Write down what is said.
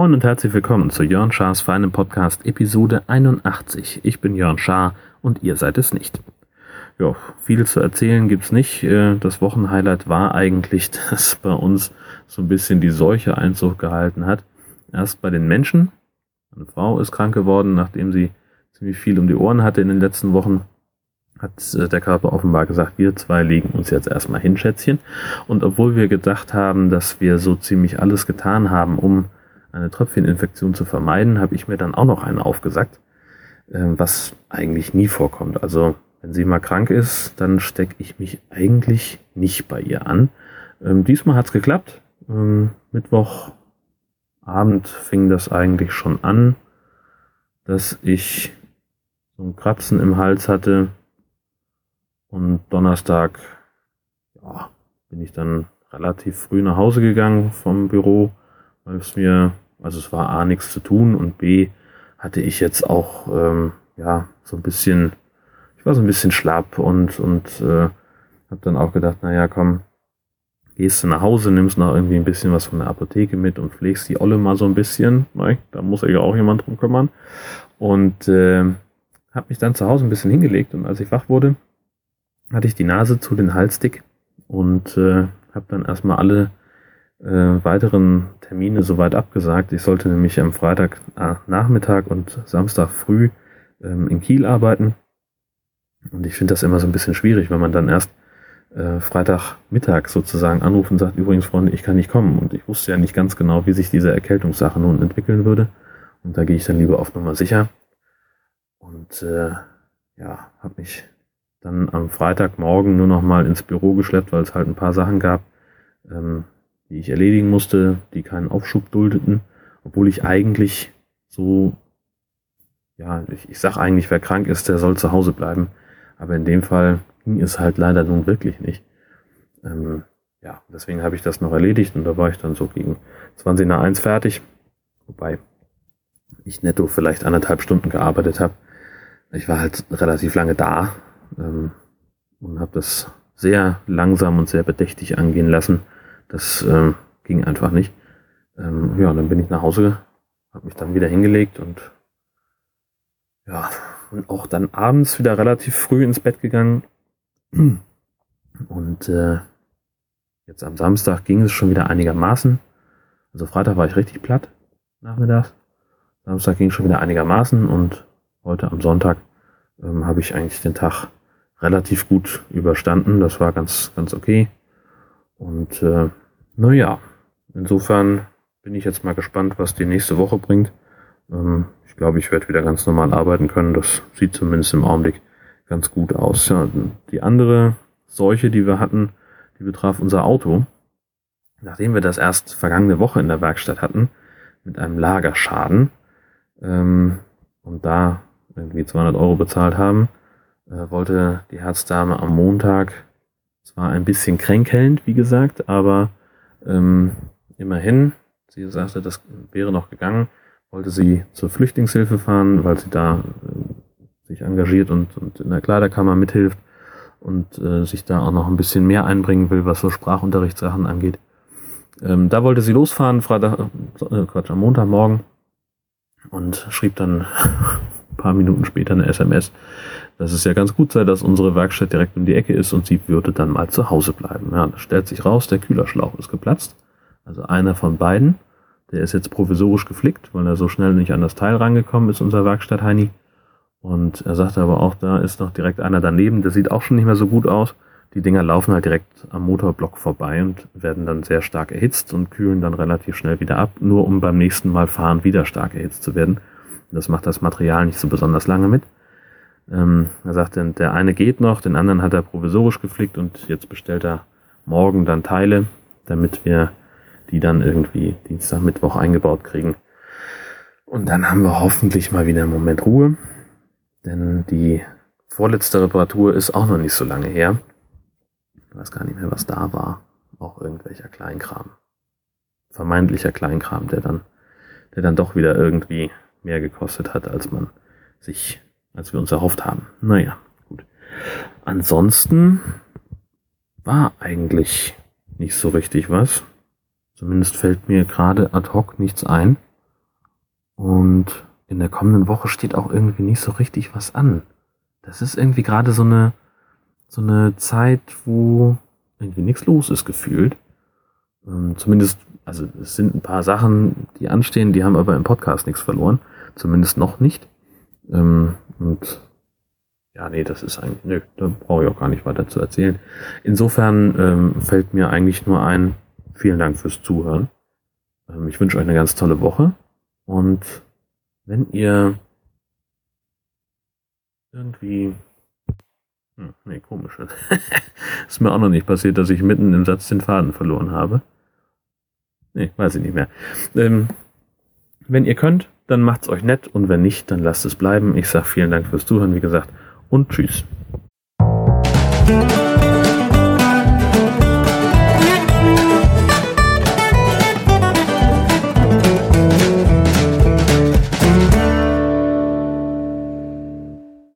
Moin und herzlich willkommen zu Jörn Schars feinem Podcast Episode 81. Ich bin Jörn Schaar und ihr seid es nicht. Ja, viel zu erzählen gibt's nicht. Äh, das Wochenhighlight war eigentlich, dass bei uns so ein bisschen die Seuche Einzug gehalten hat. Erst bei den Menschen. Eine Frau ist krank geworden, nachdem sie ziemlich viel um die Ohren hatte in den letzten Wochen. Hat äh, der Körper offenbar gesagt, wir zwei legen uns jetzt erstmal hin, Schätzchen. Und obwohl wir gedacht haben, dass wir so ziemlich alles getan haben, um eine Tröpfcheninfektion zu vermeiden, habe ich mir dann auch noch einen aufgesagt, ähm, was eigentlich nie vorkommt. Also wenn sie mal krank ist, dann stecke ich mich eigentlich nicht bei ihr an. Ähm, diesmal hat es geklappt. Ähm, Mittwochabend fing das eigentlich schon an, dass ich so ein Kratzen im Hals hatte. Und Donnerstag ja, bin ich dann relativ früh nach Hause gegangen vom Büro weil es mir, also es war A nichts zu tun und B hatte ich jetzt auch ähm, ja so ein bisschen, ich war so ein bisschen schlapp und und äh, habe dann auch gedacht, naja, komm, gehst du nach Hause, nimmst noch irgendwie ein bisschen was von der Apotheke mit und pflegst die Olle mal so ein bisschen. Ne? Da muss ja auch jemand drum kümmern. Und äh, habe mich dann zu Hause ein bisschen hingelegt und als ich wach wurde, hatte ich die Nase zu den Hals dick und äh, habe dann erstmal alle äh, weiteren Termine soweit abgesagt. Ich sollte nämlich am Freitag äh, Nachmittag und Samstag früh ähm, in Kiel arbeiten. Und ich finde das immer so ein bisschen schwierig, wenn man dann erst äh, Freitagmittag sozusagen anruft und sagt, übrigens Freunde, ich kann nicht kommen. Und ich wusste ja nicht ganz genau, wie sich diese Erkältungssache nun entwickeln würde. Und da gehe ich dann lieber auf Nummer sicher. Und äh, ja, habe mich dann am Freitagmorgen nur noch mal ins Büro geschleppt, weil es halt ein paar Sachen gab, ähm, die ich erledigen musste, die keinen Aufschub duldeten, obwohl ich eigentlich so, ja, ich, ich sag eigentlich, wer krank ist, der soll zu Hause bleiben. Aber in dem Fall ging es halt leider nun wirklich nicht. Ähm, ja, deswegen habe ich das noch erledigt und da war ich dann so gegen 20 nach 1 fertig. Wobei ich netto vielleicht anderthalb Stunden gearbeitet habe. Ich war halt relativ lange da ähm, und habe das sehr langsam und sehr bedächtig angehen lassen. Das ähm, ging einfach nicht. Ähm, ja, dann bin ich nach Hause, habe mich dann wieder hingelegt und ja, und auch dann abends wieder relativ früh ins Bett gegangen. Und äh, jetzt am Samstag ging es schon wieder einigermaßen. Also Freitag war ich richtig platt nachmittags. Samstag ging es schon wieder einigermaßen und heute am Sonntag ähm, habe ich eigentlich den Tag relativ gut überstanden. Das war ganz, ganz okay. Und äh, naja, insofern bin ich jetzt mal gespannt, was die nächste Woche bringt. Ähm, ich glaube, ich werde wieder ganz normal arbeiten können. Das sieht zumindest im Augenblick ganz gut aus. Ja, die andere Seuche, die wir hatten, die betraf unser Auto. Nachdem wir das erst vergangene Woche in der Werkstatt hatten, mit einem Lagerschaden, ähm, und da irgendwie 200 Euro bezahlt haben, äh, wollte die Herzdame am Montag zwar ein bisschen kränkelnd, wie gesagt, aber ähm, immerhin, sie sagte, das wäre noch gegangen, wollte sie zur Flüchtlingshilfe fahren, weil sie da sich engagiert und, und in der Kleiderkammer mithilft und äh, sich da auch noch ein bisschen mehr einbringen will, was so Sprachunterrichtssachen angeht. Ähm, da wollte sie losfahren, Freitag, äh, Quatsch, am Montagmorgen und schrieb dann ein paar Minuten später eine SMS, dass es ja ganz gut sei, dass unsere Werkstatt direkt um die Ecke ist und sie würde dann mal zu Hause bleiben. Ja, das stellt sich raus, der Kühlerschlauch ist geplatzt. Also einer von beiden. Der ist jetzt provisorisch geflickt, weil er so schnell nicht an das Teil rangekommen ist, unser Werkstatt Heini. Und er sagte aber auch, da ist noch direkt einer daneben, der sieht auch schon nicht mehr so gut aus. Die Dinger laufen halt direkt am Motorblock vorbei und werden dann sehr stark erhitzt und kühlen dann relativ schnell wieder ab, nur um beim nächsten Mal fahren wieder stark erhitzt zu werden. Das macht das Material nicht so besonders lange mit. Ähm, er sagte, der eine geht noch, den anderen hat er provisorisch geflickt und jetzt bestellt er morgen dann Teile, damit wir die dann irgendwie Dienstag, Mittwoch eingebaut kriegen. Und dann haben wir hoffentlich mal wieder einen Moment Ruhe, denn die vorletzte Reparatur ist auch noch nicht so lange her. Ich weiß gar nicht mehr, was da war. Auch irgendwelcher Kleinkram. Vermeintlicher Kleinkram, der dann, der dann doch wieder irgendwie mehr gekostet hat, als man sich, als wir uns erhofft haben. Naja, gut. Ansonsten war eigentlich nicht so richtig was. Zumindest fällt mir gerade ad hoc nichts ein. Und in der kommenden Woche steht auch irgendwie nicht so richtig was an. Das ist irgendwie gerade so eine, so eine Zeit, wo irgendwie nichts los ist gefühlt. Ähm, zumindest, also es sind ein paar Sachen, die anstehen, die haben aber im Podcast nichts verloren. Zumindest noch nicht. Ähm, und ja, nee, das ist eigentlich, nö, da brauche ich auch gar nicht weiter zu erzählen. Insofern ähm, fällt mir eigentlich nur ein, vielen Dank fürs Zuhören. Ich wünsche euch eine ganz tolle Woche und wenn ihr irgendwie hm, nee, komisch. ist mir auch noch nicht passiert, dass ich mitten im Satz den Faden verloren habe. Nee, weiß ich nicht mehr. Ähm, wenn ihr könnt, dann macht's euch nett und wenn nicht, dann lasst es bleiben. Ich sage vielen Dank fürs Zuhören, wie gesagt, und tschüss.